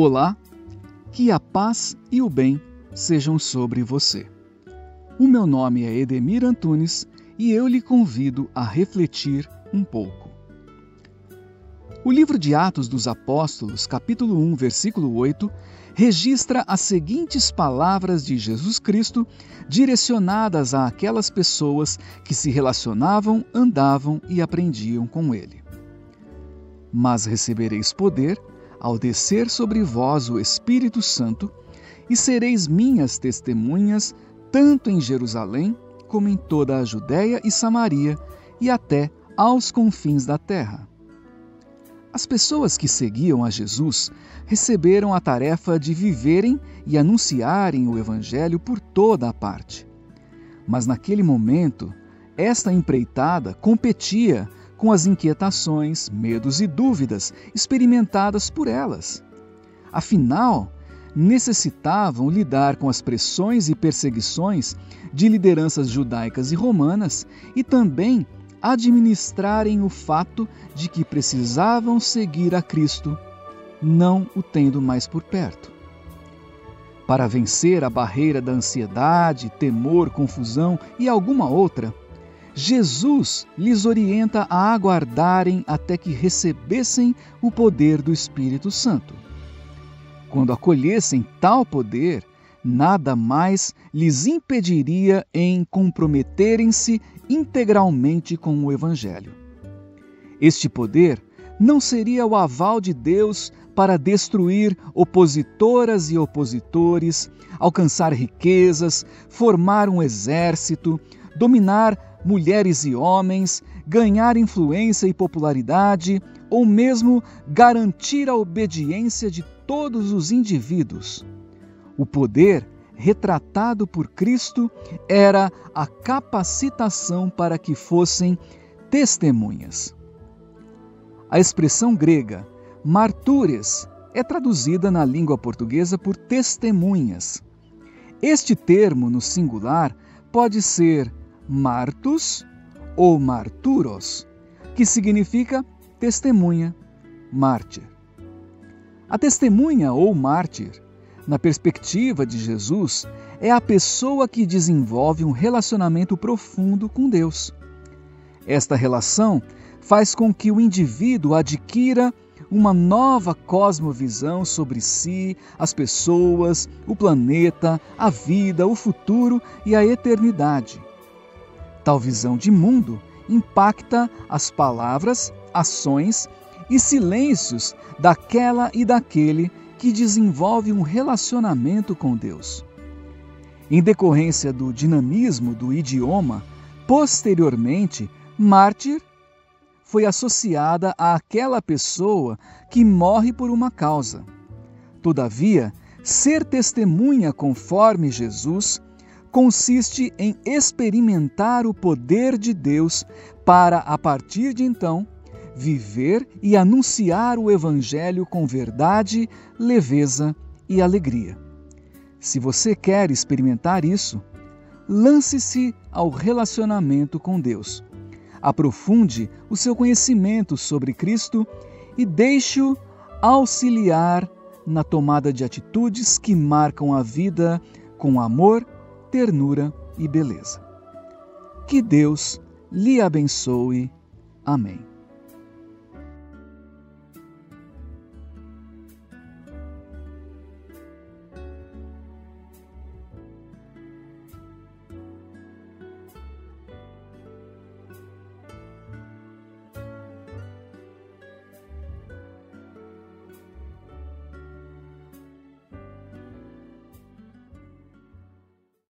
Olá, que a paz e o bem sejam sobre você. O meu nome é Edemir Antunes e eu lhe convido a refletir um pouco. O livro de Atos dos Apóstolos, capítulo 1, versículo 8, registra as seguintes palavras de Jesus Cristo direcionadas a aquelas pessoas que se relacionavam, andavam e aprendiam com ele. Mas recebereis poder ao descer sobre vós o Espírito Santo, e sereis minhas testemunhas, tanto em Jerusalém, como em toda a Judéia e Samaria, e até aos confins da terra. As pessoas que seguiam a Jesus receberam a tarefa de viverem e anunciarem o Evangelho por toda a parte. Mas naquele momento, esta empreitada competia com as inquietações, medos e dúvidas experimentadas por elas. Afinal, necessitavam lidar com as pressões e perseguições de lideranças judaicas e romanas e também administrarem o fato de que precisavam seguir a Cristo, não o tendo mais por perto. Para vencer a barreira da ansiedade, temor, confusão e alguma outra, Jesus lhes orienta a aguardarem até que recebessem o poder do Espírito Santo. Quando acolhessem tal poder, nada mais lhes impediria em comprometerem-se integralmente com o Evangelho. Este poder não seria o aval de Deus para destruir opositoras e opositores, alcançar riquezas, formar um exército, dominar mulheres e homens, ganhar influência e popularidade, ou mesmo garantir a obediência de todos os indivíduos. O poder retratado por Cristo era a capacitação para que fossem testemunhas. A expressão grega martures é traduzida na língua portuguesa por testemunhas. Este termo, no singular, pode ser martus ou marturos, que significa testemunha, mártir. A testemunha ou mártir, na perspectiva de Jesus, é a pessoa que desenvolve um relacionamento profundo com Deus. Esta relação faz com que o indivíduo adquira uma nova cosmovisão sobre si, as pessoas, o planeta, a vida, o futuro e a eternidade. Tal visão de mundo impacta as palavras, ações e silêncios daquela e daquele que desenvolve um relacionamento com Deus. Em decorrência do dinamismo do idioma, posteriormente, mártir foi associada àquela pessoa que morre por uma causa. Todavia, ser testemunha conforme Jesus consiste em experimentar o poder de Deus para, a partir de então, viver e anunciar o Evangelho com verdade, leveza e alegria. Se você quer experimentar isso, lance-se ao relacionamento com Deus. Aprofunde o seu conhecimento sobre Cristo e deixe-o auxiliar na tomada de atitudes que marcam a vida com amor ternura e beleza. Que Deus lhe abençoe. Amém.